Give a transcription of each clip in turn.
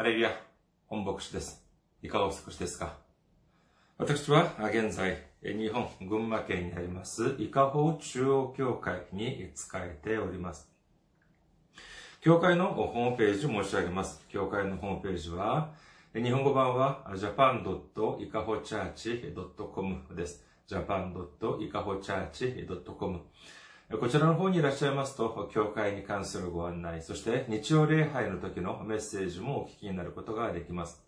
ハレルヤ、本牧師です。いかがお過ごしですか？私は現在、日本群馬県にあります伊香保中央教会に仕えております。教会のホームページを申し上げます。教会のホームページは、日本語版は japan.ikahochurch.com です。japan.ikahochurch.com こちらの方にいらっしゃいますと、教会に関するご案内、そして日曜礼拝の時のメッセージもお聞きになることができます。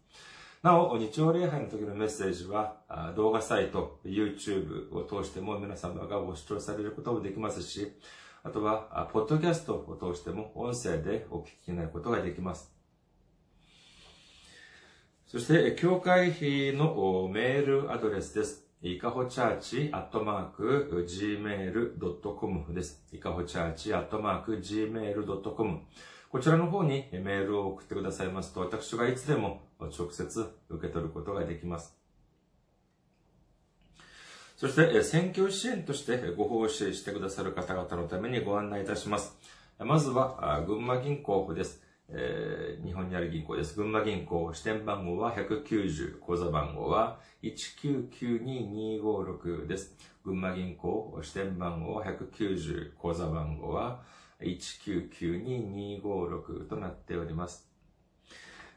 なお、日曜礼拝の時のメッセージは、動画サイト、YouTube を通しても皆様がご視聴されることもできますし、あとは、ポッドキャストを通しても音声でお聞きになることができます。そして、教会のメールアドレスです。いかほチャーチアットマーク gmail.com です。いかほチャーチアットマーク gmail.com こちらの方にメールを送ってくださいますと、私がいつでも直接受け取ることができます。そして、選挙支援としてご奉仕してくださる方々のためにご案内いたします。まずは、群馬銀行です。えー、日本にある銀行です。群馬銀行、支店番号は190、口座番号は1992256です。群馬銀行、支店番号190、口座番号は1992256となっております。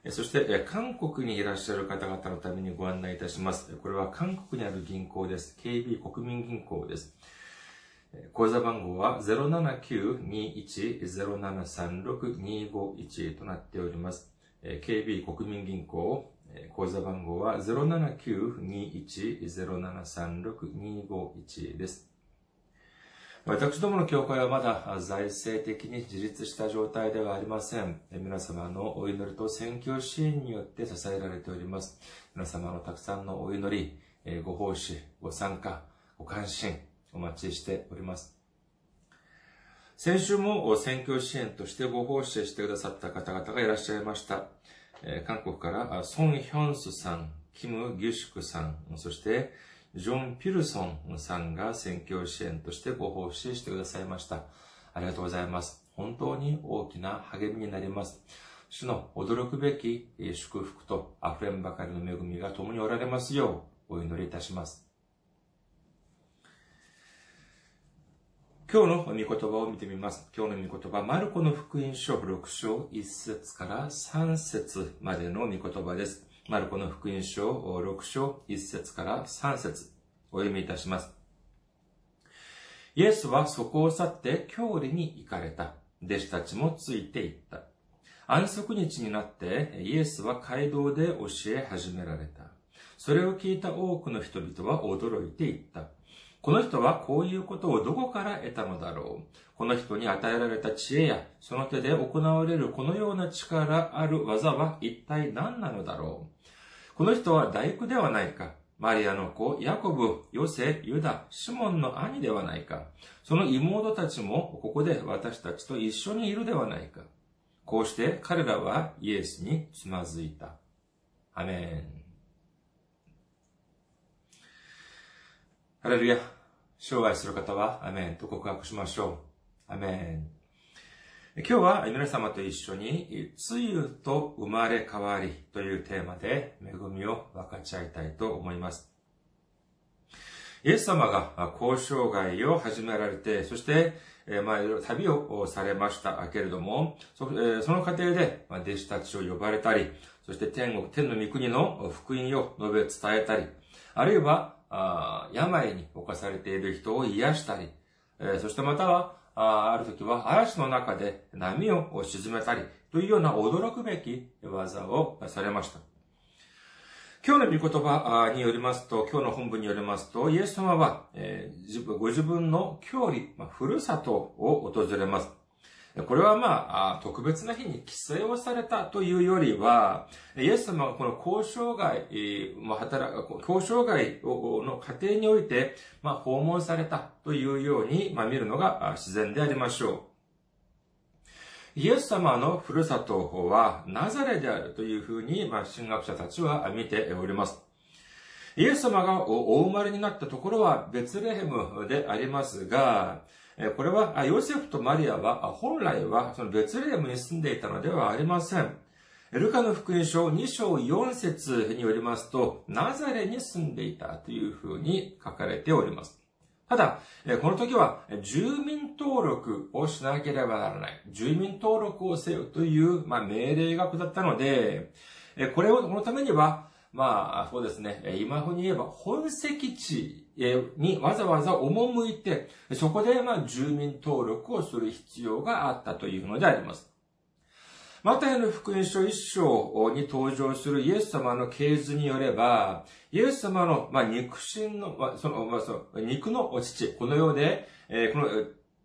そして、韓国にいらっしゃる方々のためにご案内いたします。これは韓国にある銀行です。KB 国民銀行です。口座番号は079-21-0736-251となっております。KB 国民銀行、口座番号は079-21-0736-251です。私どもの教会はまだ財政的に自立した状態ではありません。皆様のお祈りと選挙支援によって支えられております。皆様のたくさんのお祈り、ご奉仕、ご参加、ご関心、お待ちしております。先週も選挙支援としてご奉仕してくださった方々がいらっしゃいましたえ。韓国からソン・ヒョンスさん、キム・ギュシクさん、そしてジョン・ピルソンさんが選挙支援としてご奉仕してくださいました。ありがとうございます。本当に大きな励みになります。主の驚くべき祝福と溢れんばかりの恵みが共におられますようお祈りいたします。今日の御言葉を見てみます。今日の御言葉、マルコの福音書6章1節から3節までの御言葉です。マルコの福音書6章1節から3節お読みいたします。イエスはそこを去って郷里に行かれた。弟子たちもついて行った。安息日になってイエスは街道で教え始められた。それを聞いた多くの人々は驚いていった。この人はこういうことをどこから得たのだろう？この人に与えられた知恵や、その手で行われるこのような力ある技は一体何なのだろう？この人は大工ではないかマリアの子、ヤコブ、ヨセ、ユダ、シモンの兄ではないかその妹たちもここで私たちと一緒にいるではないかこうして彼らはイエスにつまずいた。アメン。ハレルヤ。生涯する方は、アメンと告白しましょう。アメン。今日は皆様と一緒に、つゆと生まれ変わりというテーマで恵みを分かち合いたいと思います。イエス様が交渉外を始められて、そして、えまあ、旅をされましたけれども、その過程でま弟子たちを呼ばれたり、そして天国、天の御国の福音を述べ伝えたり、あるいは病に侵されている人を癒したり、えー、そしてまたは、あある時は嵐の中で波を沈めたり、というような驚くべき技をされました。今日の御言葉によりますと、今日の本文によりますと、イエス様は、えー、ご自分の郷里、まあ、ふるさとを訪れます。これはまあ、特別な日に帰省をされたというよりは、イエス様がこの交渉外、働、交渉外の過程において、まあ、訪問されたというように、まあ、見るのが自然でありましょう。イエス様のふるさとはナザレであるというふうに、まあ、神学者たちは見ております。イエス様がお生まれになったところはベツレヘムでありますが、これは、ヨセフとマリアは、本来は、そのベツレヘムに住んでいたのではありません。ルカの福音書2章4節によりますと、ナザレに住んでいたというふうに書かれております。ただ、この時は住民登録をしなければならない。住民登録をせよという、まあ、命令が下ったので、これを、このためには、まあ、そうですね。今風に言えば、本籍地にわざわざ赴いて、そこで、まあ、住民登録をする必要があったというのであります。マタイの福音書一章に登場するイエス様の系図によれば、イエス様の、ま、肉親の、その、ま、その、肉の父、この世で、え、この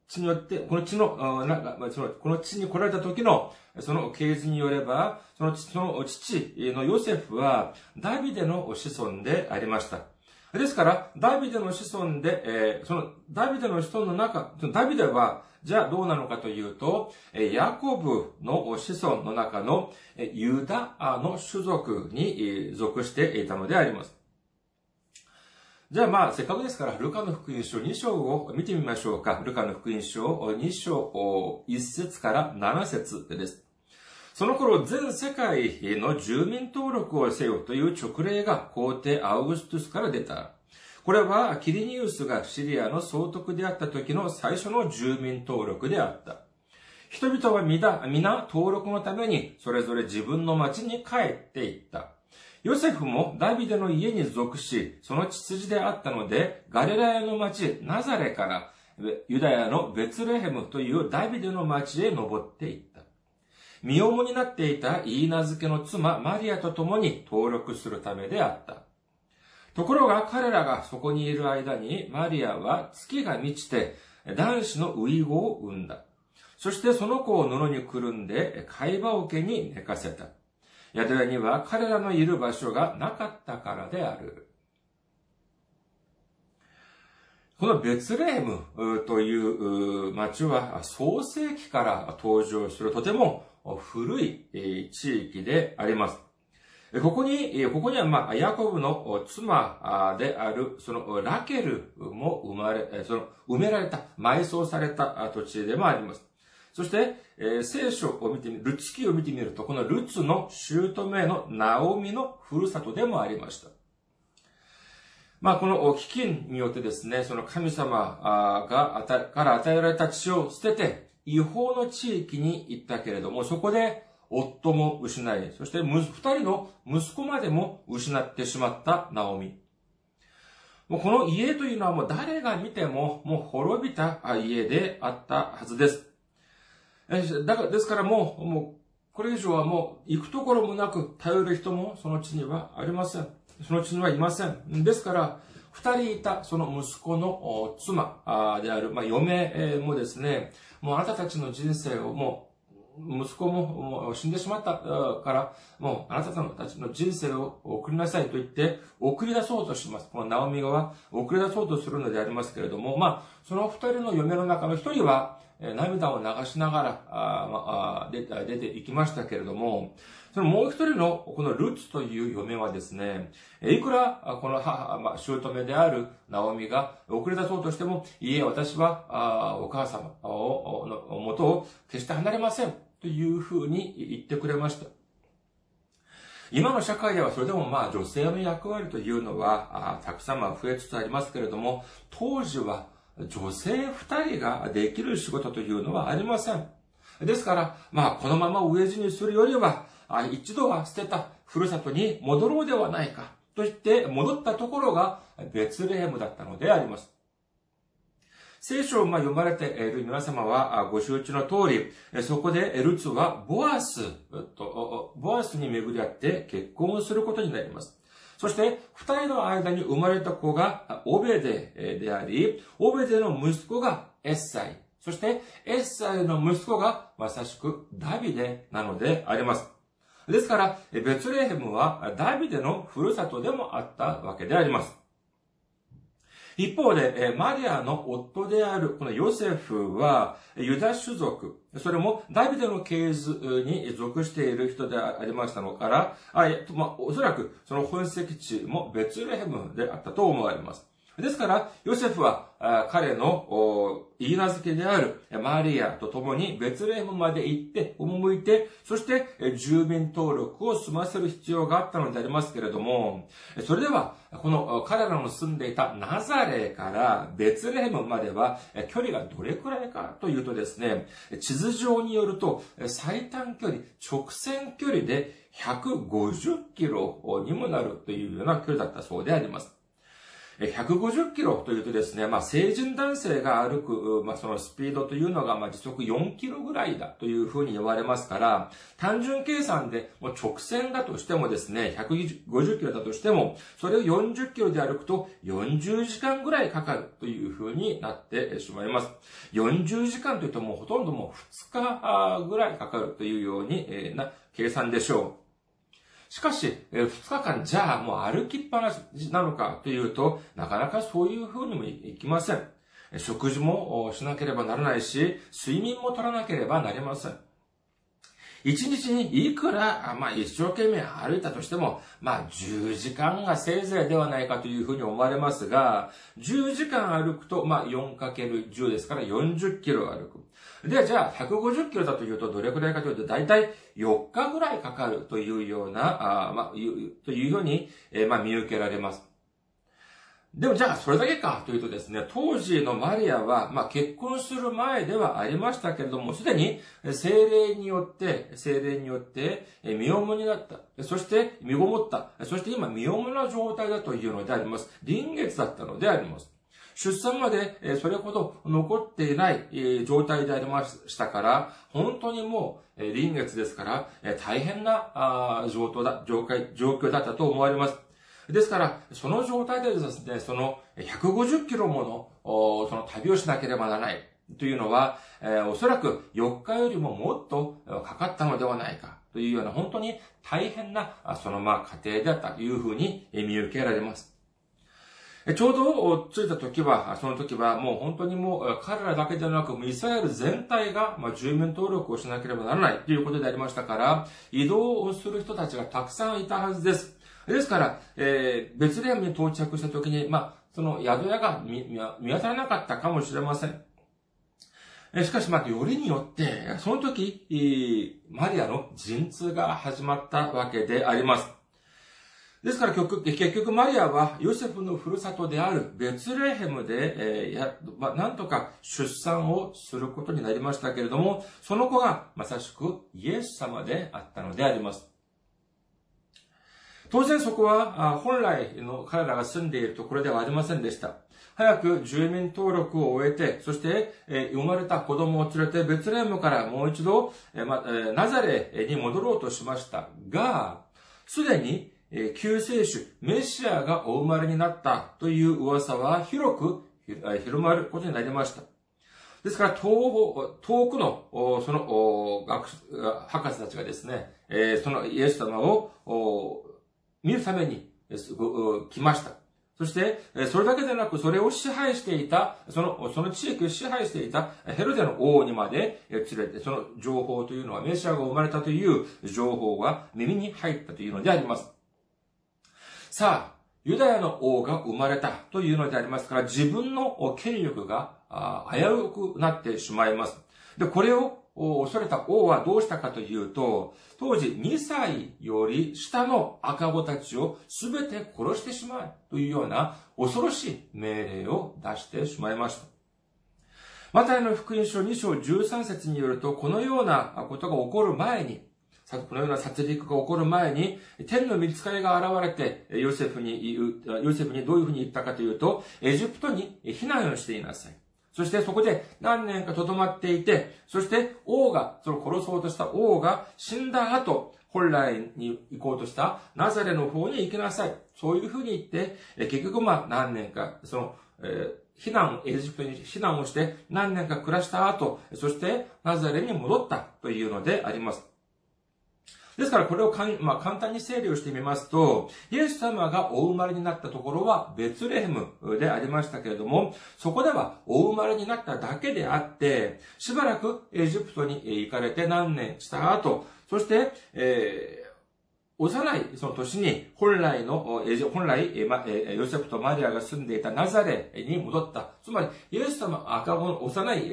地によって、この地の、なんか、その、この地に来られた時の、その系図によれば、その、その父のヨセフは、ダビデの子孫でありました。ですから、ダビデの子孫で、えー、その、ダビデの子孫の中、ダビデは、じゃあどうなのかというと、ヤコブの子孫の中のユダの種族に属していたのであります。じゃあまあ、せっかくですから、ルカの福音書2章を見てみましょうか。ルカの福音書2章1節から7節です。その頃、全世界の住民登録をせよという直令が皇帝アウグストゥスから出た。これはキリニウスがシリアの総督であった時の最初の住民登録であった。人々は皆、皆登録のためにそれぞれ自分の町に帰っていった。ヨセフもダビデの家に属し、その血筋であったので、ガリラヤの町ナザレからユダヤのベツレヘムというダビデの町へ登っていった。身重になっていたイーナ付けの妻マリアと共に登録するためであった。ところが彼らがそこにいる間にマリアは月が満ちて男子のウイゴを産んだ。そしてその子を布にくるんで貝羽桶に寝かせた。宿屋には彼らのいる場所がなかったからである。このベツレームという町は創世紀から登場するとても古い地域であります。ここに、ここには、まあ、ヤコブの妻である、その、ラケルも生まれ、その、埋められた、埋葬された土地でもあります。そして、えー、聖書を見てみる、ルツ記を見てみると、このルツの姑のナオミのふるさとでもありました。まあ、この飢饉によってですね、その神様が、から与えられた血を捨てて、違法の地域に行ったけれども、そこで夫も失い、そして二人の息子までも失ってしまったナオミ。もうこの家というのはもう誰が見てももう滅びた家であったはずです。だから、ですからもう、もう、これ以上はもう行くところもなく頼る人もその地にはありません。その地にはいません。ですから、二人いたその息子の妻である、まあ、嫁もですね、もうあなたたちの人生をもう息子ももう死んでしまったから、もうあなたたちの人生を送りなさいと言って、送り出そうとします。このナオミは送り出そうとするのでありますけれども、まあ、その二人の嫁の中の一人は、涙を流しながら、あまあ、出出ていきましたけれども、そのもう一人の、このルツという嫁はですね、いくら、この母、まあ、姑であるナオミが送り出そうとしても、いえ、私は、あお母様の元を決して離れません。というふうに言ってくれました。今の社会ではそれでもまあ女性の役割というのはたくさん増えつつありますけれども、当時は女性二人ができる仕事というのはありません。ですから、まあこのまま飢え死にするよりは、一度は捨てたふるさとに戻ろうではないかと言って戻ったところがベツレヘムだったのであります。聖書を読まれている皆様はご承知の通り、そこでルツはボアスと、ボアスに巡り合って結婚をすることになります。そして、二人の間に生まれた子がオベデであり、オベデの息子がエッサイ。そして、エッサイの息子がまさしくダビデなのであります。ですから、ベツレヘムはダビデのふるさとでもあったわけであります。一方で、マリアの夫であるこのヨセフは、ユダ種族、それもダビデの系図に属している人でありましたのから、あまあ、おそらくその本籍地もベツレヘムであったと思われます。ですから、ヨセフは彼の言い名付けであるマリアと共にベツレヘムまで行って、赴いて、そして住民登録を済ませる必要があったのでありますけれども、それでは、この彼らの住んでいたナザレからベツレヘムまでは距離がどれくらいかというとですね、地図上によると最短距離、直線距離で150キロにもなるというような距離だったそうであります。150キロというとですね、まあ、成人男性が歩く、まあ、そのスピードというのが、まあ、時速4キロぐらいだというふうに言われますから、単純計算で、もう直線だとしてもですね、150キロだとしても、それを40キロで歩くと40時間ぐらいかかるというふうになってしまいます。40時間というともうほとんどもう2日ぐらいかかるというようにな計算でしょう。しかし、え2日間じゃあもう歩きっぱなしなのかというと、なかなかそういう風にもいきません。食事もしなければならないし、睡眠も取らなければなりません。一日にいくら、まあ一生懸命歩いたとしても、まあ10時間がせいぜいではないかというふうに思われますが、10時間歩くと、まあ 4×10 ですから40キロ歩く。で、じゃあ、150キロだというと、どれくらいかというと、だいたい4日ぐらいかかるというような、あまあ、というように、えー、まあ、見受けられます。でもじゃあそれだけかというとですね、当時のマリアは、まあ結婚する前ではありましたけれども、すでに精霊によって、精霊によって身重になった。そして身ごもった。そして今身重な状態だというのであります。臨月だったのであります。出産までそれほど残っていない状態でありましたから、本当にもう臨月ですから、大変な状況だ、状況だったと思われます。ですから、その状態でですね、その150キロもの、その旅をしなければならないというのはえ、おそらく4日よりももっとかかったのではないかというような本当に大変な、そのまあ過程であったというふうに見受けられます。ちょうど着いた時は、その時はもう本当にもう彼らだけではなく、イスラエル全体が、住民登録をしなければならないということでありましたから、移動をする人たちがたくさんいたはずです。ですから、えー、別レームに到着した時に、まあ、その宿屋が見見当たらなかったかもしれません。しかし、まあ、よりによって、その時、マリアの陣痛が始まったわけであります。ですから結局、結局マリアはヨセフのふるさとであるベツレヘムで、えー、まあ、なんとか出産をすることになりましたけれども、その子がまさしくイエス様であったのであります。当然そこは本来の彼らが住んでいるところではありませんでした。早く住民登録を終えて、そして、え生まれた子供を連れてベツレヘムからもう一度、えま、ナザレに戻ろうとしましたが、すでにえ救世主、メシアがお生まれになったという噂は広く広まることになりました。ですから、遠遠くの、その、学、博士たちがですね、そのイエス様を見るために来ました。そして、それだけでなく、それを支配していた、その、その地域を支配していたヘロデの王にまで連れて、その情報というのは、メシアが生まれたという情報が耳に入ったというのであります。さあ、ユダヤの王が生まれたというのでありますから、自分の権力が危うくなってしまいます。で、これをを恐れた王はどうしたかというと、当時2歳より下の赤子たちを全て殺してしまうというような恐ろしい命令を出してしまいました。マタイの福音書2章13節によると、このようなことが起こる前に、このような殺戮が起こる前に、天の見つかりが現れて、ヨセフに、ヨセフにどういうふうに言ったかというと、エジプトに避難をしていなさい。そしてそこで何年か留まっていて、そして王が、その殺そうとした王が死んだ後、本来に行こうとしたナザレの方に行きなさい。そういうふうに言って、結局まあ何年か、その、えー、避難、エジプトに避難をして何年か暮らした後、そしてナザレに戻ったというのであります。ですからこれをかん、まあ、簡単に整理をしてみますと、イエス様がお生まれになったところはベツレヘムでありましたけれども、そこではお生まれになっただけであって、しばらくエジプトに行かれて何年した後、そして、えー幼いその年に本来の、本来、ヨセフとマリアが住んでいたナザレに戻った。つまり、イエス様、赤子の幼い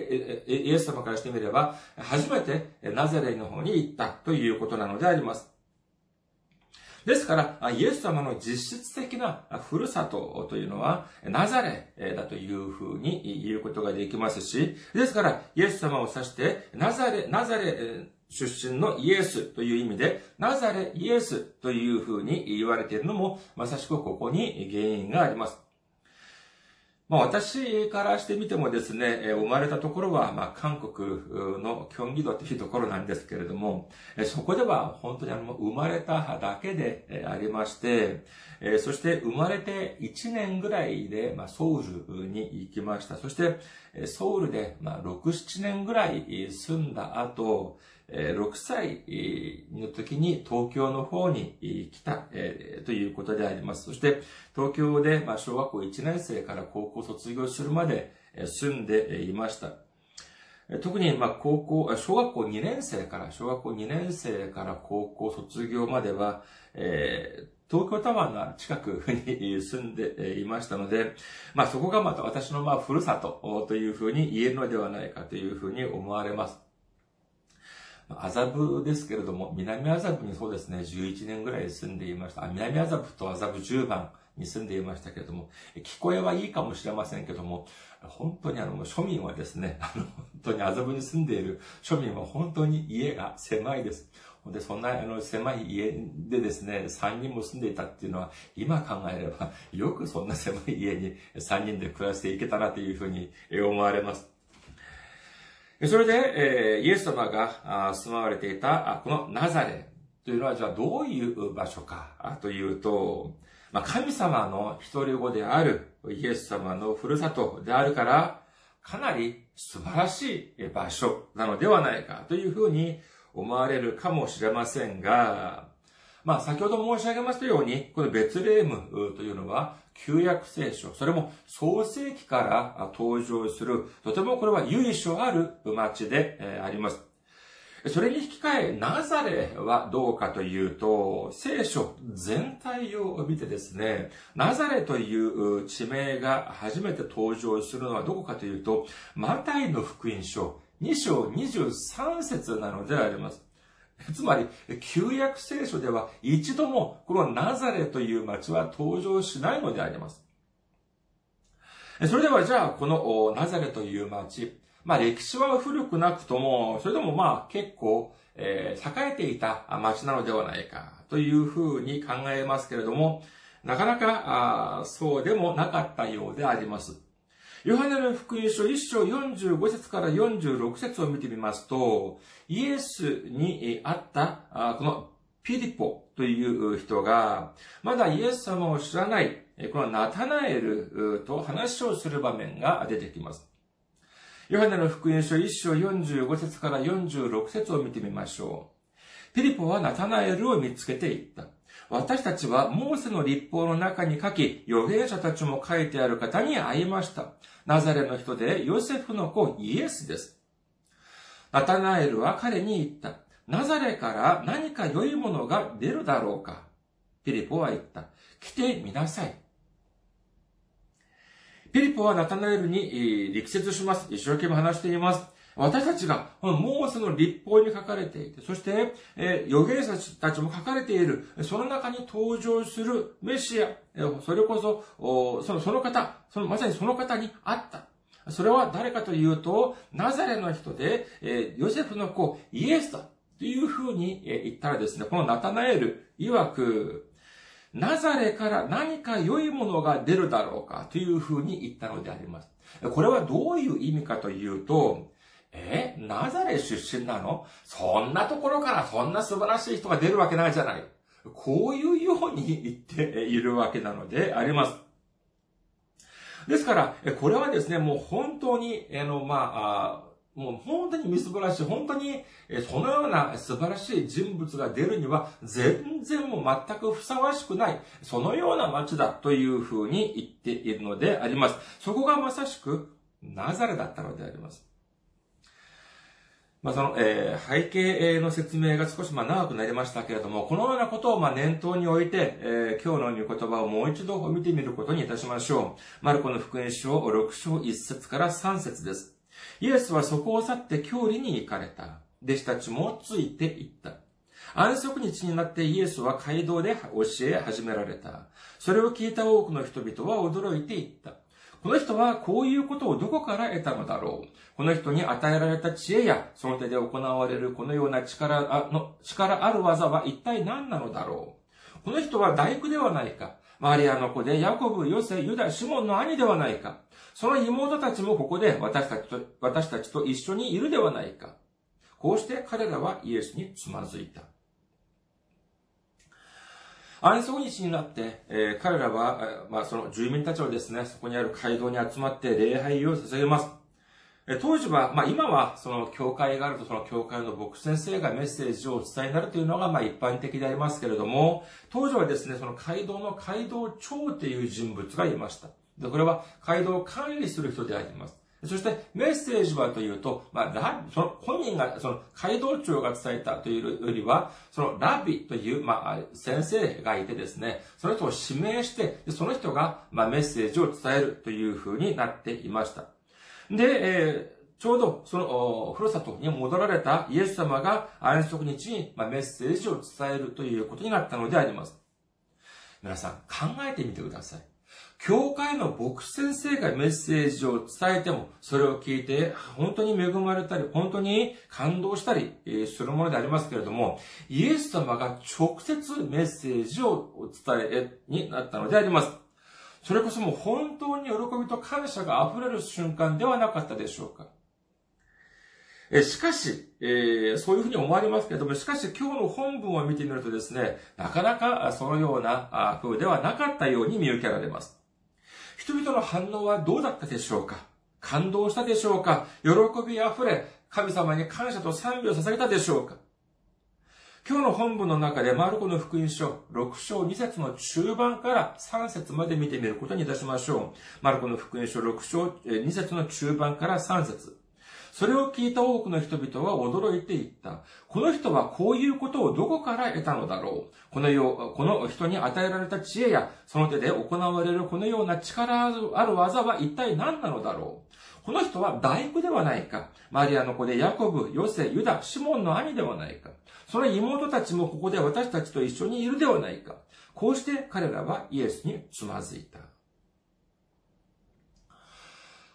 イエス様からしてみれば、初めてナザレの方に行ったということなのであります。ですから、イエス様の実質的なふるさとというのは、ナザレだというふうに言うことができますし、ですから、イエス様を指して、ナザレ、ナザレ出身のイエスという意味で、ナザレイエスというふうに言われているのも、まさしくここに原因があります。まあ私からしてみてもですね、生まれたところは、まあ韓国の京畿道というところなんですけれども、そこでは本当にあの、生まれただけでありまして、そして生まれて1年ぐらいで、まあ、ソウルに行きました。そして、ソウルで、まあ、6、7年ぐらい住んだ後、6歳の時に東京の方に来たということであります。そして東京で小学校1年生から高校卒業するまで住んでいました。特に、まあ高校、小学校2年生から、小学校2年生から高校卒業までは、えー、東京タワーの近くに住んでいましたので、まあそこがまた私のまあふるさとというふうに言えるのではないかというふうに思われます。麻布ですけれども、南麻布にそうですね、11年ぐらい住んでいました。南麻布と麻布10番に住んでいましたけれども、聞こえはいいかもしれませんけども、本当にあの、庶民はですね、あの、本当に麻布に住んでいる庶民は本当に家が狭いです。で、そんな、あの、狭い家でですね、3人も住んでいたっていうのは、今考えれば、よくそんな狭い家に3人で暮らしていけたなというふうに思われます。それで、えイエス様が住まわれていた、このナザレというのは、じゃあどういう場所かというと、まあ、神様の一人子であるイエス様のふるさとであるから、かなり素晴らしい場所なのではないかというふうに思われるかもしれませんが、まあ、先ほど申し上げましたように、このベツレームというのは、旧約聖書、それも創世記から登場する、とてもこれは由緒ある町であります。それに引き換え、ナザレはどうかというと、聖書全体を見てですね、ナザレという地名が初めて登場するのはどこかというと、マタイの福音書2章23節なのであります。つまり、旧約聖書では一度もこのナザレという町は登場しないのであります。それではじゃあ、このナザレという町、まあ歴史は古くなくとも、それでもまあ結構、えー、栄えていた町なのではないかというふうに考えますけれども、なかなかそうでもなかったようであります。ヨハネの福音書1章45節から46節を見てみますと、イエスに会ったこのピリポという人が、まだイエス様を知らない、このナタナエルと話をする場面が出てきます。ヨハネの福音書1章45節から46節を見てみましょう。ピリポはナタナエルを見つけていった。私たちはモーセの立法の中に書き、預言者たちも書いてある方に会いました。ナザレの人でヨセフの子イエスです。ナタナエルは彼に言った。ナザレから何か良いものが出るだろうかピリポは言った。来てみなさい。ピリポはナタナエルに力説します。一生懸命話しています。私たちが、このモーセの立法に書かれていて、そして、えー、預言者たちも書かれている、その中に登場するメシア、それこそ、そのその方、そのまさにその方にあった。それは誰かというと、ナザレの人で、えー、ヨセフの子、イエスだ。というふうに言ったらですね、このナタナエル曰く、ナザレから何か良いものが出るだろうかというふうに言ったのであります。これはどういう意味かというと、えナザレ出身なの？そんなところからそんな素晴らしい人が出るわけないじゃない。こういうように言っているわけなのであります。ですから、これはですね、もう本当に、あの、まあ、もう本当にみすぼらしい、本当にそのような素晴らしい人物が出るには全然もう全くふさわしくない、そのような街だというふうに言っているのであります。そこがまさしくナザレだったのであります。まあ、その、えー、背景の説明が少しまあ長くなりましたけれども、このようなことをまあ念頭に置いて、えー、今日の御言葉をもう一度見てみることにいたしましょう。マルコの福音書6章1節から3節です。イエスはそこを去って郷里に行かれた。弟子たちもついて行った。安息日になってイエスは街道で教え始められた。それを聞いた多くの人々は驚いていった。この人はこういうことをどこから得たのだろう。この人に与えられた知恵や、その手で行われるこのような力の力ある技は一体何なのだろう。この人は大工ではないか。マリアの子でヤコブ、ヨセ、ユダ、シモンの兄ではないか。その妹たちもここで私たちと、私たちと一緒にいるではないか。こうして彼らはイエスにつまずいた。安息日になって、えー、彼らは、え、まあ、その住民たちはですね、そこにある街道に集まって礼拝を捧げます。えー、当時は、まあ、今は、その教会があると、その教会の牧師先生がメッセージをお伝えになるというのが、まあ、一般的でありますけれども、当時はですね、その街道の街道長という人物がいました。で、これは街道を管理する人であります。そしてメッセージはというと、まあ、ラその本人が、その街道長が伝えたというよりは、そのラビという、まあ、先生がいてですね、その人を指名して、その人が、まあ、メッセージを伝えるというふうになっていました。で、えー、ちょうどその、ふるさとに戻られたイエス様が安息日に、まあ、メッセージを伝えるということになったのであります。皆さん、考えてみてください。教会の牧師先生がメッセージを伝えても、それを聞いて、本当に恵まれたり、本当に感動したりするものでありますけれども、イエス様が直接メッセージをお伝えになったのであります。それこそもう本当に喜びと感謝が溢れる瞬間ではなかったでしょうか。しかし、えー、そういうふうに思われますけれども、しかし今日の本文を見てみるとですね、なかなかそのような風ではなかったように見受けられます。人々の反応はどうだったでしょうか？感動したでしょうか？喜びあふれ、神様に感謝と賛美を捧げたでしょうか？今日の本文の中でマルコの福音書6章2節の中盤から3節まで見てみることにいたしましょう。マルコの福音書6章2節の中盤から3節。それを聞いた多くの人々は驚いていった。この人はこういうことをどこから得たのだろうこのよう、この人に与えられた知恵や、その手で行われるこのような力ある技は一体何なのだろうこの人は大工ではないか。マリアの子でヤコブ、ヨセ、ユダ、シモンの兄ではないか。その妹たちもここで私たちと一緒にいるではないか。こうして彼らはイエスにつまずいた。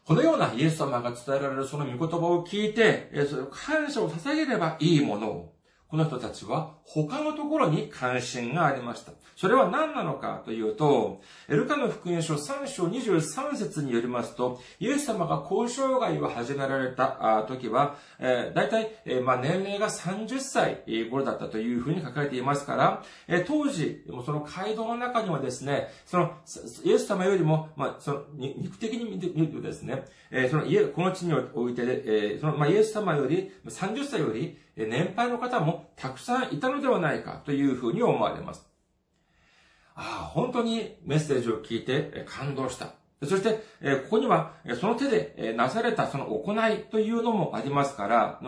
このようなイエス様が伝えられるその御言葉を聞いて、感謝を捧げればいいものを、この人たちは他のところに関心がありました。それは何なのかというと、エルカの福音書3章23節によりますと、イエス様が交渉外を始められた時は、えー、大体、えー、まあ、年齢が30歳頃だったというふうに書かれていますから、えー、当時、その街道の中にはですね、その、イエス様よりも、まあ、その、肉的に見るとですね、えー、その、この地において、えー、その、まあ、イエス様より、30歳より、年配の方もたくさんいたのではないかというふうに思われます。ああ、本当にメッセージを聞いて感動した。そして、ここには、その手でなされたその行いというのもありますから、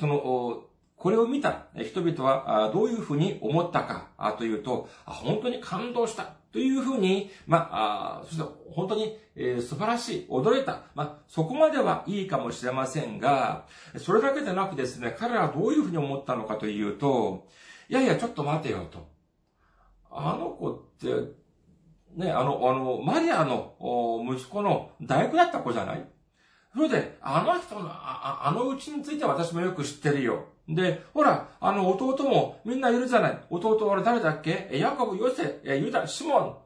その、これを見た人々はどういうふうに思ったかというと、本当に感動したというふうに、まあ、そして本当に、えー、素晴らしい、驚いた。まあ、そこまではいいかもしれませんが、それだけでなくですね、彼らはどういうふうに思ったのかというと、いやいや、ちょっと待てよと。あの子って、ね、あの、あの、マリアの息子の大工だった子じゃない？それで、あの人の、ああのうちについて私もよく知ってるよ。で、ほら、あの弟もみんないるじゃない。弟は誰だっけ？ヤコブ、ヨセ、ユダ、シモ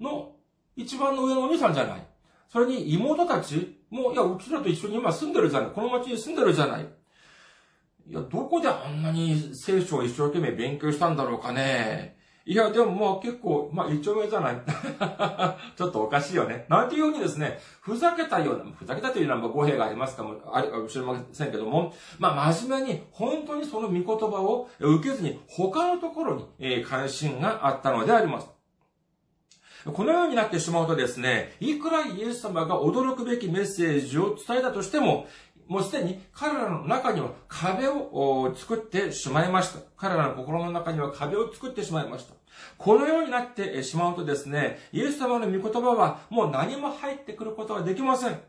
ンの一番の上のお兄さんじゃない。それに妹たちも、いや、うちらと一緒に今住んでるじゃない。この町に住んでるじゃない。いや、どこであんなに聖書を一生懸命勉強したんだろうかね。いや、でももう結構、まあ一丁目じゃない。ちょっとおかしいよね。なんていうふうにですね、ふざけたような、ふざけたというのは語弊がありますかも、ありかもしれませんけども、まあ真面目に、本当にその御言葉を受けずに、他のところに、え関心があったのであります。このようになってしまうとですね、いくらイエス様が驚くべきメッセージを伝えたとしても、もうすでに彼らの中には壁を作ってしまいました。彼らの心の中には壁を作ってしまいました。このようになってしまうとですね、イエス様の御言葉はもう何も入ってくることはできません。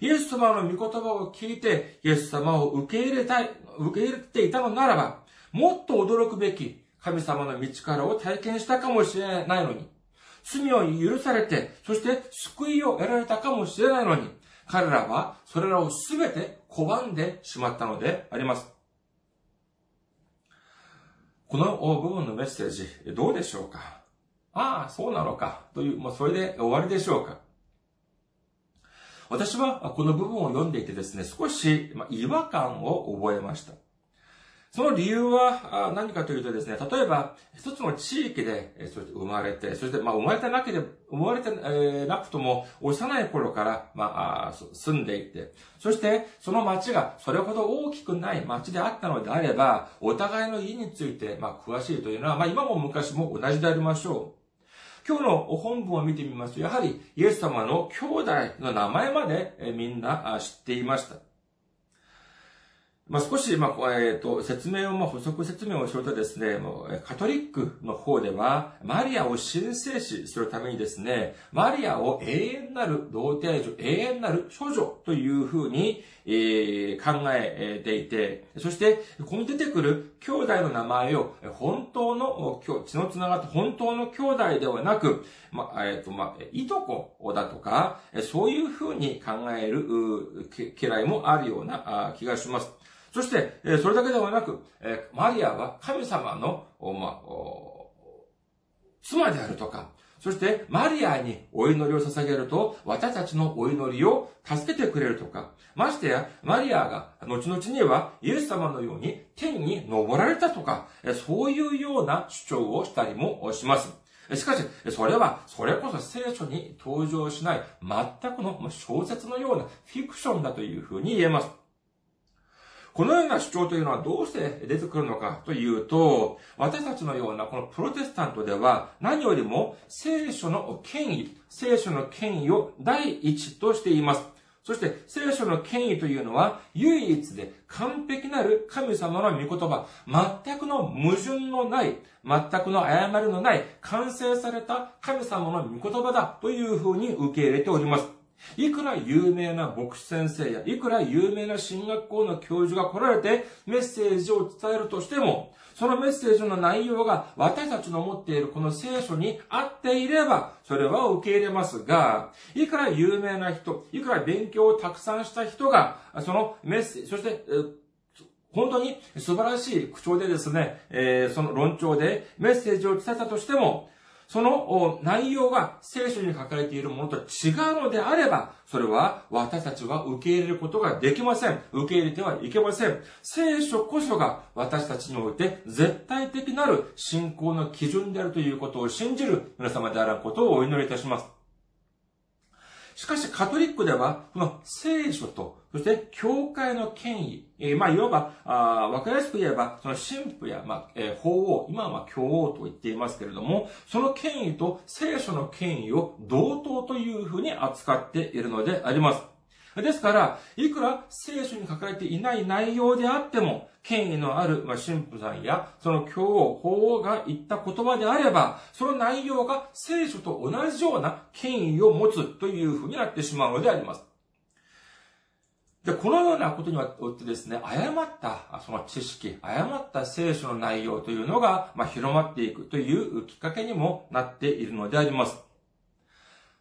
イエス様の御言葉を聞いて、イエス様を受け入れたい、受け入れていたのならば、もっと驚くべき神様の道からを体験したかもしれないのに、罪を許されて、そして救いを得られたかもしれないのに、彼らはそれらをすべて拒んでしまったのであります。この部分のメッセージ、どうでしょうか？ああ、そうなのか。という、もうそれで終わりでしょうか？私はこの部分を読んでいてですね、少し違和感を覚えました。その理由は何かというとですね、例えば、一つの地域で、そして生まれて、そして、まあ、生まれたなければ、生まれて、えなくとも、幼い頃から、まあ、住んでいて、そして、その町がそれほど大きくない町であったのであれば、お互いの家について、まあ、詳しいというのは、まあ、今も昔も同じでありましょう。今日の本文を見てみますと、やはり、イエス様の兄弟の名前までみんな知っていました。まあ、少し、まあ、えっ、ー、と、説明を、まあ、補足説明をするとですね、もう、カトリックの方では、マリアを神聖視するためにですね、マリアを永遠なる童貞女、永遠なる処女というふうに、えー、考えていて、そして、ここに出てくる兄弟の名前を、本当の、血の繋がった本当の兄弟ではなく、まあ、えっ、ー、と、まあ、いとこだとか、そういうふうに考える嫌いもあるような気がします。そして、それだけではなく、マリアは神様の、ま妻であるとか、そしてマリアにお祈りを捧げると、私たちのお祈りを助けてくれるとか、ましてや、マリアが後々にはイエス様のように天に登られたとか、そういうような主張をしたりもします。しかし、それは、それこそ聖書に登場しない全くの小説のようなフィクションだというふうに言えます。このような主張というのはどうして出てくるのかというと、私たちのようなこのプロテスタントでは何よりも聖書の権威、聖書の権威を第一としています。そして聖書の権威というのは唯一で完璧なる神様の御言葉、全くの矛盾のない、全くの誤りのない完成された神様の御言葉だというふうに受け入れております。いくら有名な牧師先生や、いくら有名な進学校の教授が来られてメッセージを伝えるとしても、そのメッセージの内容が私たちの持っているこの聖書に合っていれば、それは受け入れますが、いくら有名な人、いくら勉強をたくさんした人が、そのメッセージ、そして、本当に素晴らしい口調でですね、えー、その論調でメッセージを伝えたとしても、その内容が聖書に書かれているものと違うのであれば、それは私たちは受け入れることができません。受け入れてはいけません。聖書こそが私たちにおいて絶対的なる信仰の基準であるということを信じる皆様であることをお祈りいたします。しかし、カトリックでは、この聖書と、そして、教会の権威、えー、まあ、いわば、あわかりやすく言えば、その神父や、まあ、えー、法王、今は教王と言っていますけれども、その権威と聖書の権威を同等というふうに扱っているのであります。ですから、いくら聖書に書かれていない内容であっても、権威のある、ま、神父さんや、その教王、法王が言った言葉であれば、その内容が聖書と同じような権威を持つというふうになってしまうのであります。で、このようなことによってですね、誤った、その知識、誤った聖書の内容というのが、まあ、広まっていくというきっかけにもなっているのであります。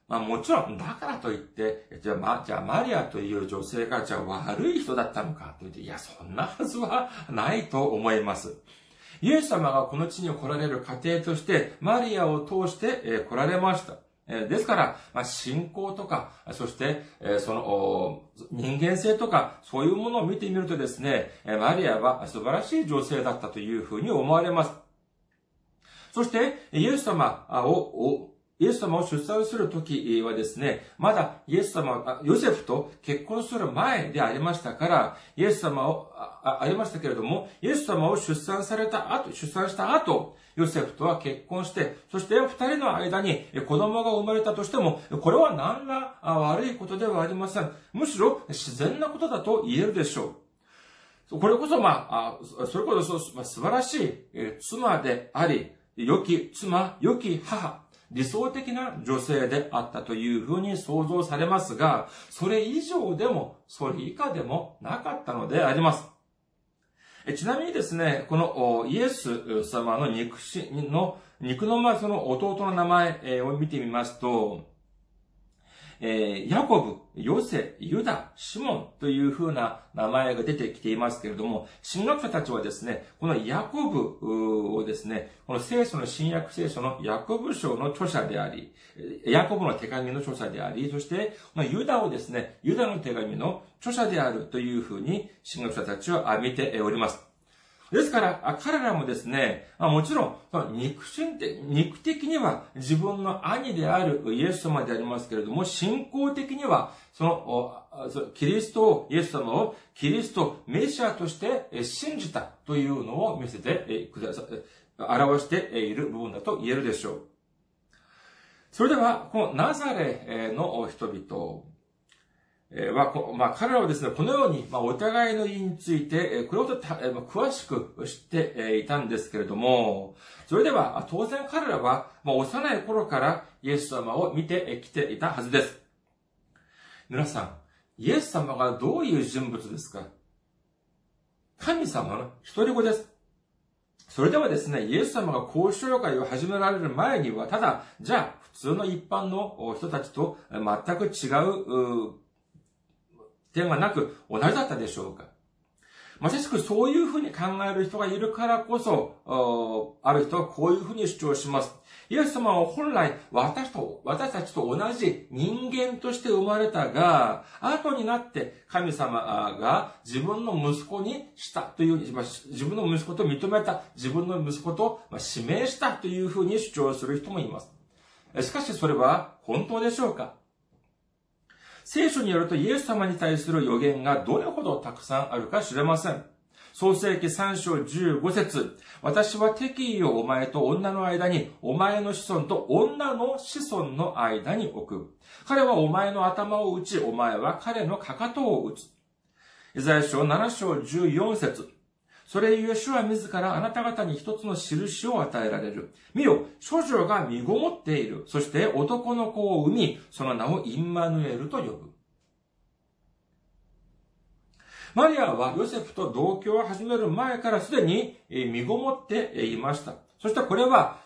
まあもちろん、だからといって、じゃあ、ま、じゃあマリアという女性が、じゃあ悪い人だったのかと言って、いや、そんなはずはないと思います。イエス様がこの地に来られる過程として、マリアを通して来られました。ですから、まあ、信仰とか、そして、その、人間性とか、そういうものを見てみるとですね、マリアは素晴らしい女性だったというふうに思われます。そして、イエス様をイエス様を出産するときはですね、まだイエス様、ヨセフと結婚する前でありましたから、イエス様を、あありましたけれども、イエス様を出産された後、出産した後、ヨセフとは結婚して、そして二人の間に子供が生まれたとしても、これは何ら悪いことではありません。むしろ自然なことだと言えるでしょう。これこそ、まあ、それこそ素晴らしい妻であり、良き妻、良き母、理想的な女性であったというふうに想像されますが、それ以上でも、それ以下でもなかったのであります。ちなみにですね、このイエス様の肉の、肉のまその弟の名前を見てみますと、えー、ヤコブ、ヨセ、ユダ、シモンという風な名前が出てきていますけれども、神学者たちはですね、このヤコブをですね、この聖書の新約聖書のヤコブ書の著者であり、ヤコブの手紙の著者であり、そして、このユダをですね、ユダの手紙の著者であるという風に神学者たちは見ております。ですから、彼らもですね、もちろん、肉親って、肉的には自分の兄であるイエス様でありますけれども、信仰的には、その、キリストを、イエス様をキリスト、メシアとして信じたというのを見せてくださ、表している部分だと言えるでしょう。それでは、このナザレの人々、えは、まあ、彼らはですね、このように、まあ、お互いの意について、えこれほど詳しく知っていたんですけれども、それでは、当然彼らは、まあ、幼い頃からイエス様を見てきていたはずです。皆さん、イエス様がどういう人物ですか？神様の一人子です。それではですね、イエス様が交渉会を始められる前には、ただ、じゃあ、普通の一般の人たちと全く違う点はなく同じだったでしょうか？まさしくそういうふうに考える人がいるからこそ、ある人はこういうふうに主張します。イエス様は本来私と、私たちと同じ人間として生まれたが、後になって神様が自分の息子にしたという、自分の息子と認めた、自分の息子と指名したというふうに主張する人もいます。しかしそれは本当でしょうか？聖書によるとイエス様に対する予言がどれほどたくさんあるか知れません。創世記3章15節私は敵意をお前と女の間に、お前の子孫と女の子孫の間に置く。彼はお前の頭を打ち、お前は彼のかかとを打つ。イザヤ書7章14節それゆえ主は自らあなた方に一つの印を与えられる。見よ、処女が身ごもっている。そして男の子を産み、その名をインマヌエルと呼ぶ。マリアはヨセフと同居を始める前からすでに身ごもっていました。そしてこれは、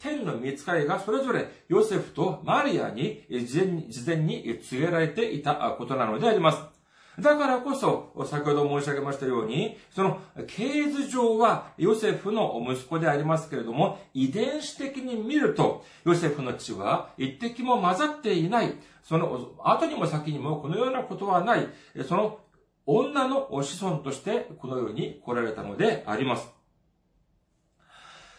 天の見つかりがそれぞれヨセフとマリアに事前に告げられていたことなのであります。だからこそ、先ほど申し上げましたように、その、系図上はヨセフの息子でありますけれども、遺伝子的に見ると、ヨセフの血は一滴も混ざっていない。その、後にも先にもこのようなことはない。その、女の子孫としてこのように来られたのであります。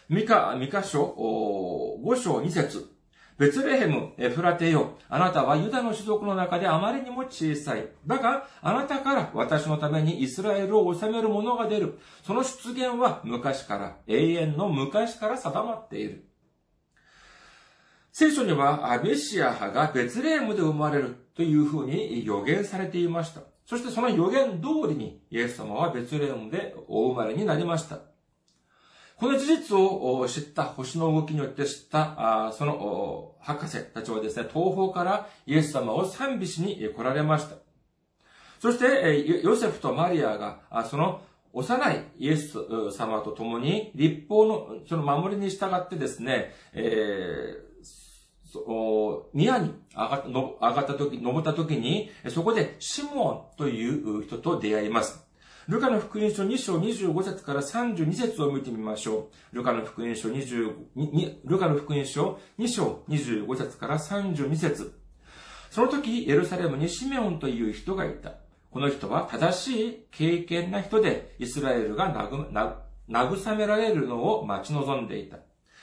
ミカ、ミカ書、5章2節ベツレヘム、エフラテよ。あなたはユダの種族の中であまりにも小さい。だが、あなたから私のためにイスラエルを治める者が出る。その出現は昔から、永遠の昔から定まっている。聖書には、メシア派がベツレヘムで生まれるというふうに予言されていました。そしてその予言通りに、イエス様はベツレヘムでお生まれになりました。この事実を知った星の動きによって知った、その博士たちはですね、東方からイエス様を賛美しに来られました。そして、ヨセフとマリアが、その幼いイエス様と共に立法のその守りに従ってですね、えー、宮に上がった上がった時、登った時に、そこでシモンという人と出会います。ルカの福音書2章25節から32節を見てみましょう。ルカの福音書20、ルカの福音書2章25節から32節その時、エルサレムにシメオンという人がいた。この人は正しい経験な人で、イスラエルが慰められるのを待ち望んでいた。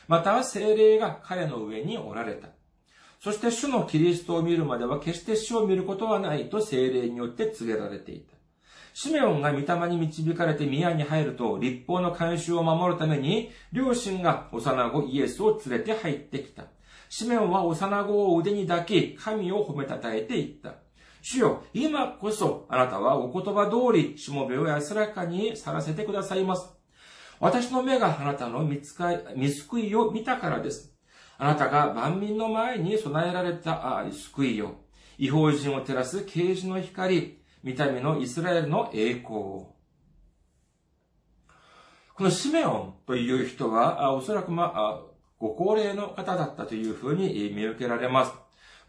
また、精霊が彼の上におられた。そして主のキリストを見るまでは決して主を見ることはないと精霊によって告げられていた。シメオンが御霊に導かれて宮に入ると、立法の慣習を守るために、両親が幼子イエスを連れて入ってきた。シメオンは幼子を腕に抱き、神を褒めたたえていった。主よ、今こそあなたはお言葉通り、しもべを安らかに去らせてくださいます。私の目があなたの見つかい見救いを見たからです。あなたが万民の前に備えられた救いよ。違法人を照らす啓示の光、見た目のイスラエルの栄光を。このシメオンという人は、おそらくまあ、ご高齢の方だったというふうに見受けられます。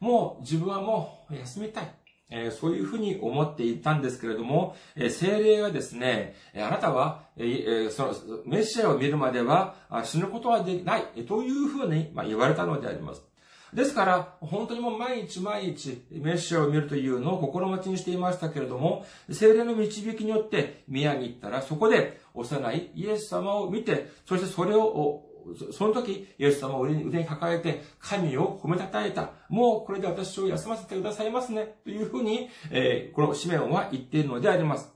もう自分はもう休みたい。えそういうふうに思っていたんですけれども、え精霊がですね、あなたは、えそのメシアを見るまでは死ぬことはできない、というふうに、ま言われたのであります。ですから、本当にもう毎日毎日メッシアを見るというのを心待ちにしていましたけれども、精霊の導きによって宮に行ったら、そこで幼いイエス様を見て、そしてそれをその時、イエス様を腕に抱えて、神を褒めたたえた。もうこれで私を休ませてくださいますね。というふうに、えー、このシメオンは言っているのであります。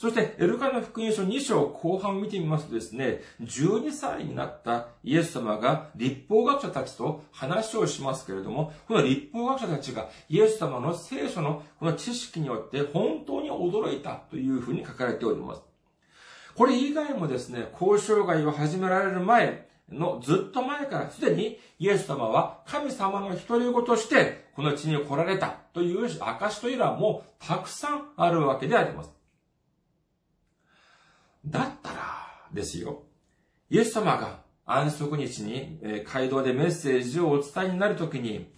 そして、エルカの福音書2章後半を見てみますとですね、12歳になったイエス様が立法学者たちと話をしますけれども、この立法学者たちがイエス様の聖書のこの知識によって本当に驚いたというふうに書かれております。これ以外もですね、交渉外を始められる前のずっと前からすでにイエス様は神様の一人子としてこの地に来られたという証というのはもうたくさんあるわけであります。だったらですよ、イエス様が安息日に街道でメッセージをお伝えになるときに、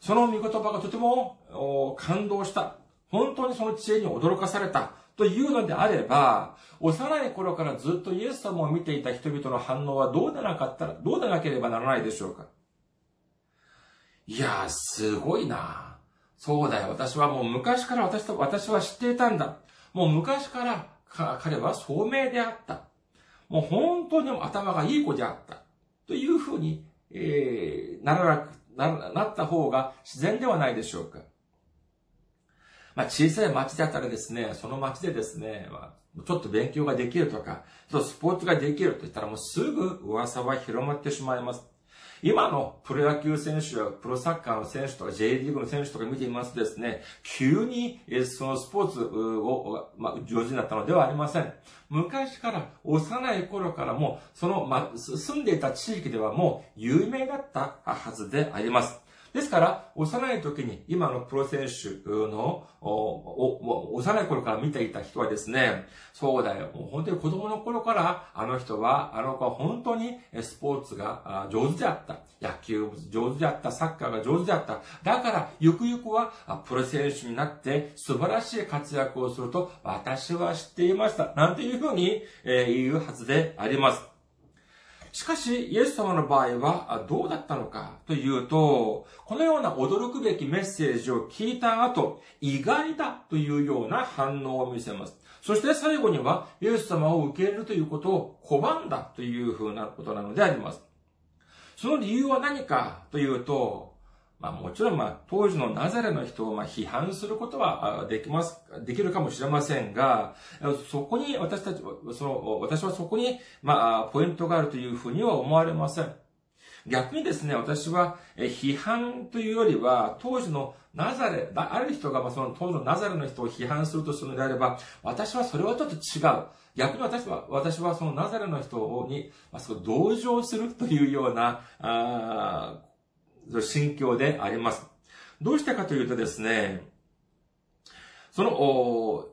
その御言葉がとても感動した。本当にその知恵に驚かされた。というのであれば、幼い頃からずっとイエス様を見ていた人々の反応はどうでなかったら、どうでなければならないでしょうかいやー、すごいなそうだよ。私はもう昔から私と、私は知っていたんだ。もう昔から彼は聡明であった。もう本当に頭がいい子であった。というふうに、えー、ならな、な、なった方が自然ではないでしょうか。まあ、小さい町だったらですね、その町でですね、まあ、ちょっと勉強ができるとか、ちょっとスポーツができると言ったらもうすぐ噂は広まってしまいます。今のプロ野球選手やプロサッカーの選手とか J リーグの選手とか見ていますとですね、急にそのスポーツを、まあ、上手になったのではありません。昔から幼い頃からもその、まあ、住んでいた地域ではもう有名だったはずであります。ですから、幼い時に今のプロ選手の、幼い頃から見ていた人はですね、そうだよ、もう本当に子供の頃から、あの人は、あの子は本当にスポーツが上手であった。野球上手であった。サッカーが上手であった。だから、ゆくゆくは、プロ選手になって素晴らしい活躍をすると、私は知っていました。なんていうふうに、え言うはずであります。しかし、イエス様の場合はどうだったのか？というと、このような驚くべきメッセージを聞いた後、意外だというような反応を見せます。そして最後には、イエス様を受け入れるということを拒んだというふうなことなのであります。その理由は何かというと、まあもちろんまあ当時のナザレの人をまあ批判することはできます、できるかもしれませんが、そこに私たち、その、私はそこにまあポイントがあるというふうには思われません。逆にですね、私は批判というよりは、当時のナザレ、ある人がまあその当時のナザレの人を批判するとするのであれば、私はそれはちょっと違う。逆に私は、私はそのナザレの人に、まあ、その同情するというような、あ心境であります。どうしてかというとですね、その、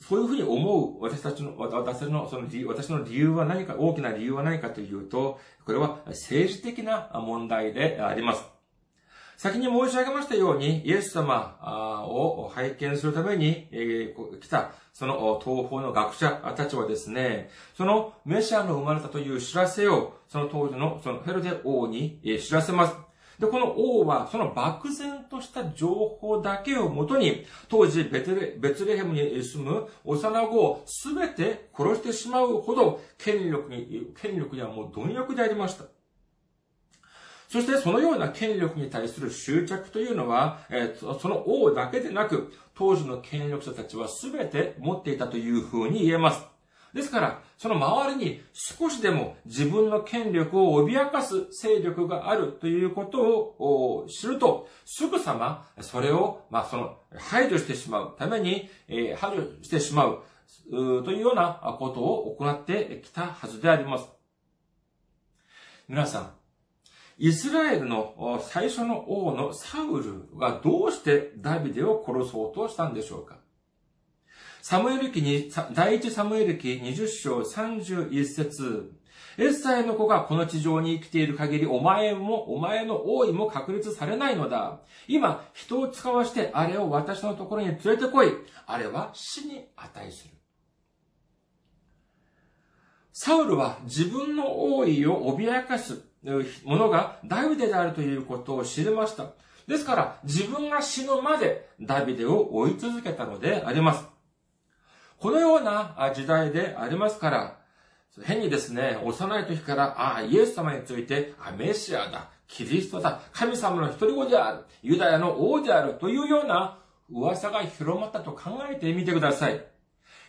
そういうふうに思う私たちの、私の、その私の理由は何か、大きな理由は何かというと、これは政治的な問題であります。先に申し上げましたように、イエス様を拝見するために来た、その東方の学者たちはですね、そのメシアの生まれたという知らせを、その当時のそのヘロデ王に知らせます。で、この王は、その漠然とした情報だけをもとに、当時ベテレ、ベツレヘムに住む幼子をすべて殺してしまうほど、権力に、権力にはもう貪欲でありました。そしてそのような権力に対する執着というのは、えー、その王だけでなく、当時の権力者たちは全て持っていたというふうに言えます。ですから、その周りに少しでも自分の権力を脅かす勢力があるということを知ると、すぐさまそれを、まあ、その、排除してしまうために、えー、排除してしまう、というようなことを行ってきたはずであります。皆さん、イスラエルの最初の王のサウルはどうしてダビデを殺そうとしたんでしょうか？サムエル記に、第一サムエル記20章31節エッサイの子がこの地上に生きている限り、お前も、お前の王位も確立されないのだ。今、人を使わして、あれを私のところに連れてこい。あれは死に値する。サウルは自分の王位を脅かすものがダビデであるということを知りました。ですから、自分が死ぬまでダビデを追い続けたのであります。このような時代でありますから、変にですね、幼い時から、ああ、イエス様について、あ、メシアだ、キリストだ、神様の一人子である、ユダヤの王であるというような噂が広まったと考えてみてください。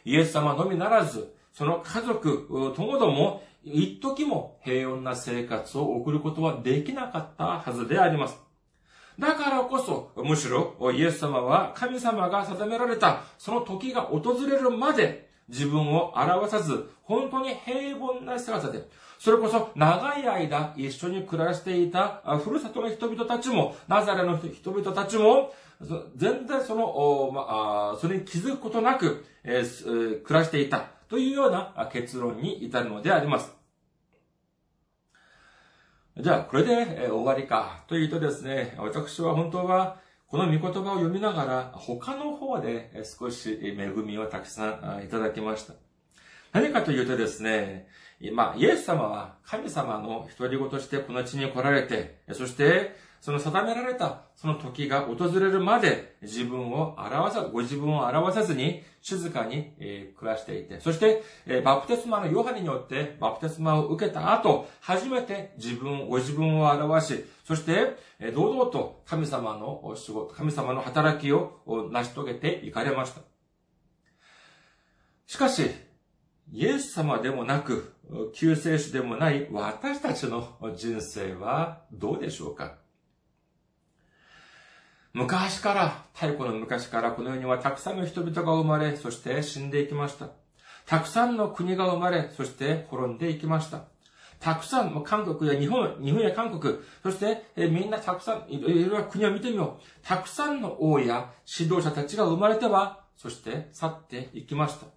イエス様のみならず、その家族ともども一時も平穏な生活を送ることはできなかったはずであります。だからこそ、むしろ、イエス様は神様が定められたその時が訪れるまで自分を表さず、本当に平凡な姿で、それこそ長い間一緒に暮らしていたふるさとの人々たちも、ナザレの人々たちも、全然その、まあ、それに気づくことなく、えー、暮らしていた。というような結論に至るのであります。じゃあ、これで終わりか。というとですね、私は本当は、この御言葉を読みながら、他の方で少し恵みをたくさんいただきました。何かというとですね、今、イエス様は神様の独り言としてこの地に来られて、そしてその定められたその時が訪れるまで自分を表さ、ご自分を表さずに静かに、え暮らしていて、そして、えバプテスマのヨハネによってバプテスマを受けた後、初めて自分、ご自分を表し、そして、え堂々と神様の仕事、神様の働きを成し遂げていかれました。しかし、イエス様でもなく、救世主でもない私たちの人生はどうでしょうか？昔から、太古の昔からこの世にはたくさんの人々が生まれ、そして死んでいきました。たくさんの国が生まれ、そして滅んでいきました。たくさん、韓国や日本、日本や韓国、そして、えみんなたくさん、いろいろな国を見てみよう。たくさんの王や指導者たちが生まれては、そして去っていきました。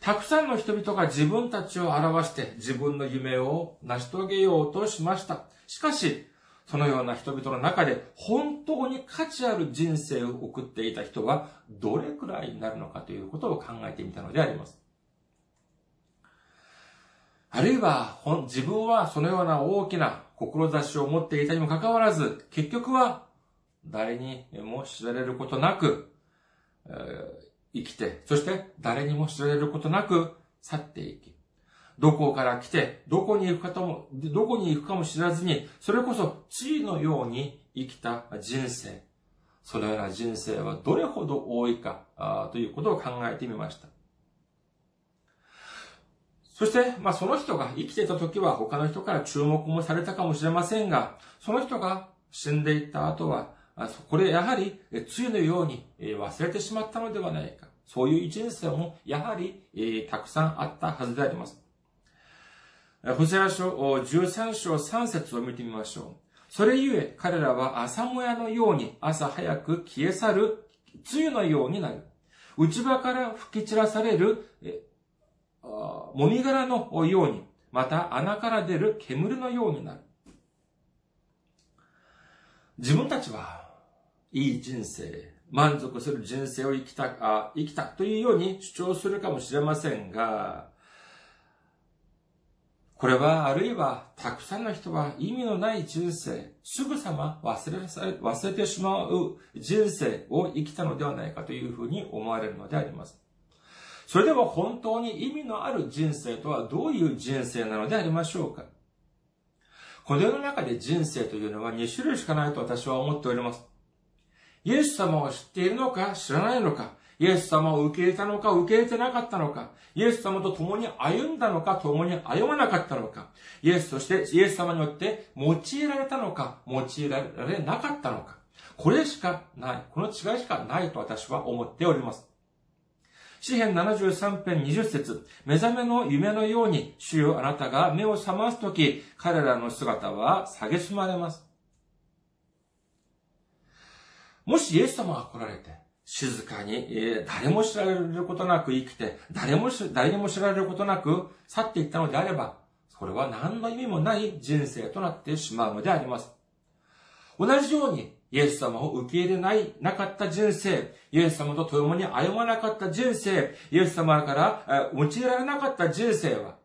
たくさんの人々が自分たちを表して自分の夢を成し遂げようとしました。しかし、そのような人々の中で本当に価値ある人生を送っていた人はどれくらいになるのかということを考えてみたのであります。あるいは、自分はそのような大きな志を持っていたにもかかわらず、結局は誰にも知られることなく、えー、生きて、そして誰にも知られることなく去っていき、どこから来て、どこに行くかとも、どこに行くかも知らずに、それこそ地位のように生きた人生。そのような人生はどれほど多いかということを考えてみました。そして、まあその人が生きていた時は他の人から注目もされたかもしれませんが、その人が死んでいった後は、これやはり、ついのように忘れてしまったのではないか。そういう人生もやはり、たくさんあったはずであります。ホセア書13章3節を見てみましょう。それゆえ彼らは朝もやのように朝早く消え去る梅雨のようになる。内場から吹き散らされるもみ殻のように、また穴から出る煙のようになる。自分たちはいい人生、満足する人生を生きた、あ生きたというように主張するかもしれませんが、これはあるいはたくさんの人は意味のない人生、すぐさま忘れ忘れてしまう人生を生きたのではないかというふうに思われるのであります。それでも本当に意味のある人生とはどういう人生なのでありましょうかこの世の中で人生というのは2種類しかないと私は思っております。イエス様を知っているのか知らないのか、イエス様を受け入れたのか受け入れてなかったのか、イエス様と共に歩んだのか共に歩まなかったのか、イエスとしてイエス様によって用いられたのか用いられなかったのか、これしかない、この違いしかないと私は思っております。詩編73編20節目覚めの夢のように、主よあなたが目を覚ますとき、彼らの姿は蔑まれます。もしイエス様が来られて、静かに、誰も知られることなく生きて、誰も誰にも知られることなく去っていったのであれば、それは何の意味もない人生となってしまうのであります。同じように、イエス様を受け入れない、なかった人生、イエス様と共に歩まなかった人生、イエス様から用いられなかった人生は、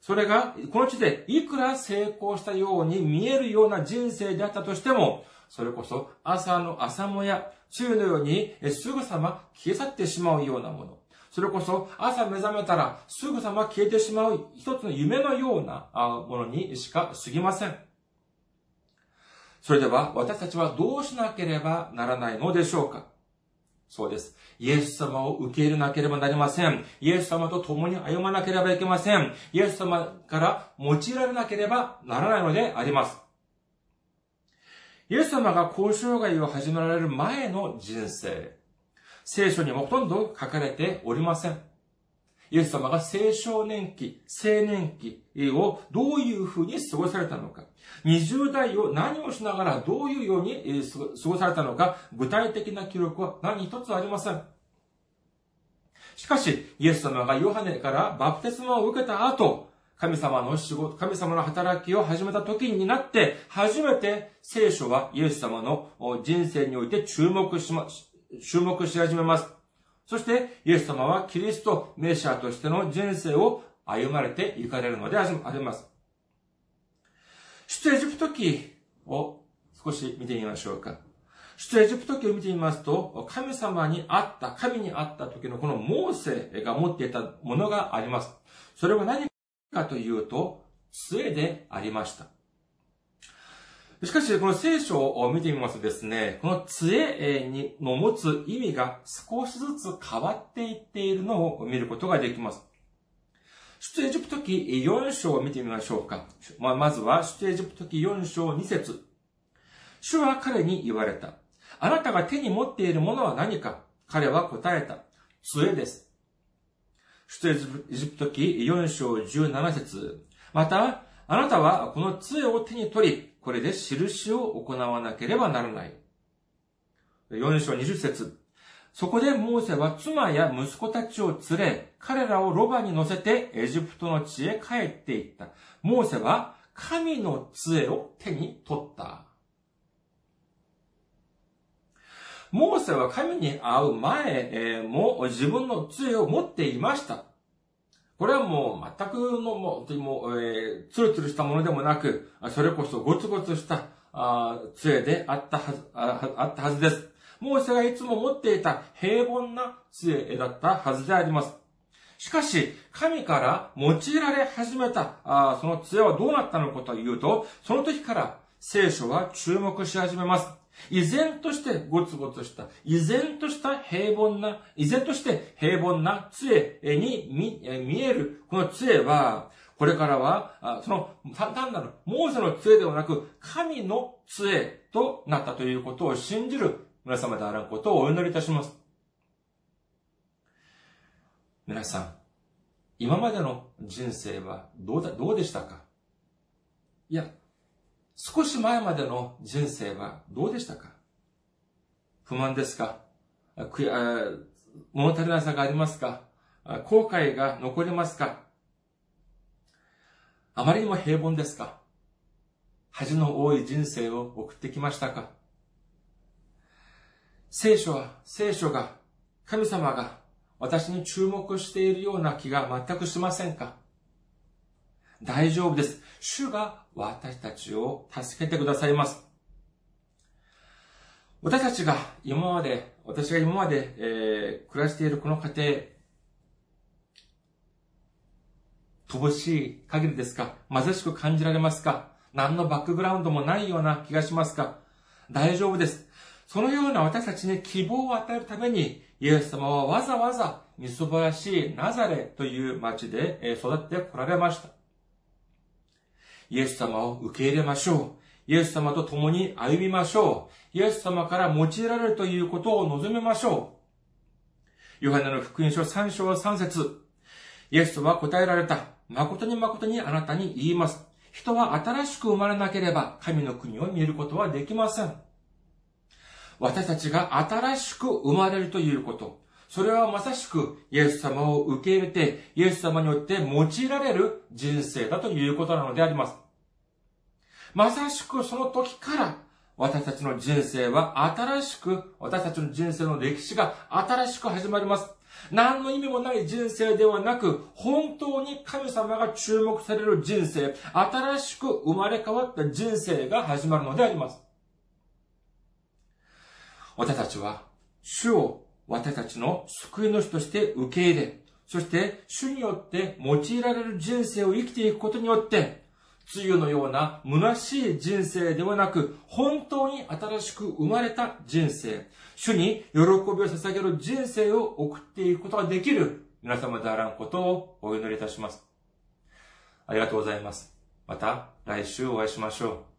それが、この地でいくら成功したように見えるような人生であったとしても、それこそ朝の朝もや、昼のようにすぐさま消え去ってしまうようなもの。それこそ朝目覚めたらすぐさま消えてしまう一つの夢のようなものにしか過ぎません。それでは私たちはどうしなければならないのでしょうかそうです。イエス様を受け入れなければなりません。イエス様と共に歩まなければいけません。イエス様から用いられなければならないのであります。イエス様が交渉外を始められる前の人生、聖書にもほとんど書かれておりません。イエス様が青少年期、青年期をどういうふうに過ごされたのか、20代を何をしながらどういうように過ごされたのか、具体的な記録は何一つありません。しかし、イエス様がヨハネからバプテスマを受けた後、神様の仕事、神様の働きを始めた時になって、初めて聖書はイエス様の人生において注目しま、注目し始めます。そして、イエス様はキリスト、メシアとしての人生を歩まれて行かれるのであります。出エジプト記を少し見てみましょうか。出エジプト記を見てみますと、神様に会った、神に会った時のこのモーセが持っていたものがあります。それは何かというと、杖でありました。しかし、この聖書を見てみますとですね、この杖にの持つ意味が少しずつ変わっていっているのを見ることができます。出エジプト記4章を見てみましょうか。ま、まずは、出エジプト記4章2節主は彼に言われた。あなたが手に持っているものは何か？彼は答えた。杖です。出エジプト記4章17節また、あなたはこの杖を手に取り、これで印を行わなければならない。4章20節そこでモーセは妻や息子たちを連れ、彼らをロバに乗せてエジプトの地へ帰っていった。モーセは神の杖を手に取った。モーセは神に会う前も自分の杖を持っていました。これはもう全くのもう、もうえー、ツルツルしたものでもなく、それこそゴツゴツしたあ杖であったはずあ、あったはずです。モーセがいつも持っていた平凡な杖だったはずであります。しかし、神から用いられ始めた、あその杖はどうなったのかというと、その時から聖書は注目し始めます。依然としてゴツゴツした、依然とした平凡な、依然として平凡な杖に見える、この杖は、これからは、その、単なる、モーセの杖ではなく、神の杖となったということを信じる皆様であることをお祈りいたします。皆さん、今までの人生はどうだ、どうでしたか？いや、少し前までの人生はどうでしたか？不満ですか？物足りなさがありますか？後悔が残りますか？あまりにも平凡ですか？恥の多い人生を送ってきましたか？聖書は、聖書が、神様が私に注目しているような気が全くしませんか？大丈夫です。主が私たちを助けてくださいます。私たちが今まで、私が今まで、えー、暮らしているこの家庭、乏しい限りですか？貧しく感じられますか？何のバックグラウンドもないような気がしますか？大丈夫です。そのような私たちに希望を与えるために、イエス様はわざわざみそばらしいナザレという町で育ってこられました。イエス様を受け入れましょう。イエス様と共に歩みましょう。イエス様から用いられるということを望みましょう。ヨハネの福音書3章3節イエスは答えられた。誠に誠にあなたに言います。人は新しく生まれなければ神の国を見ることはできません。私たちが新しく生まれるということ。それはまさしくイエス様を受け入れて、イエス様によって用いられる人生だということなのであります。まさしくその時から私たちの人生は新しく、私たちの人生の歴史が新しく始まります。何の意味もない人生ではなく、本当に神様が注目される人生、新しく生まれ変わった人生が始まるのであります。私たちは、主を私たちの救い主として受け入れ、そして主によって用いられる人生を生きていくことによって、梅雨のような虚しい人生ではなく、本当に新しく生まれた人生、主に喜びを捧げる人生を送っていくことができる皆様であらんことをお祈りいたします。ありがとうございます。また来週お会いしましょう。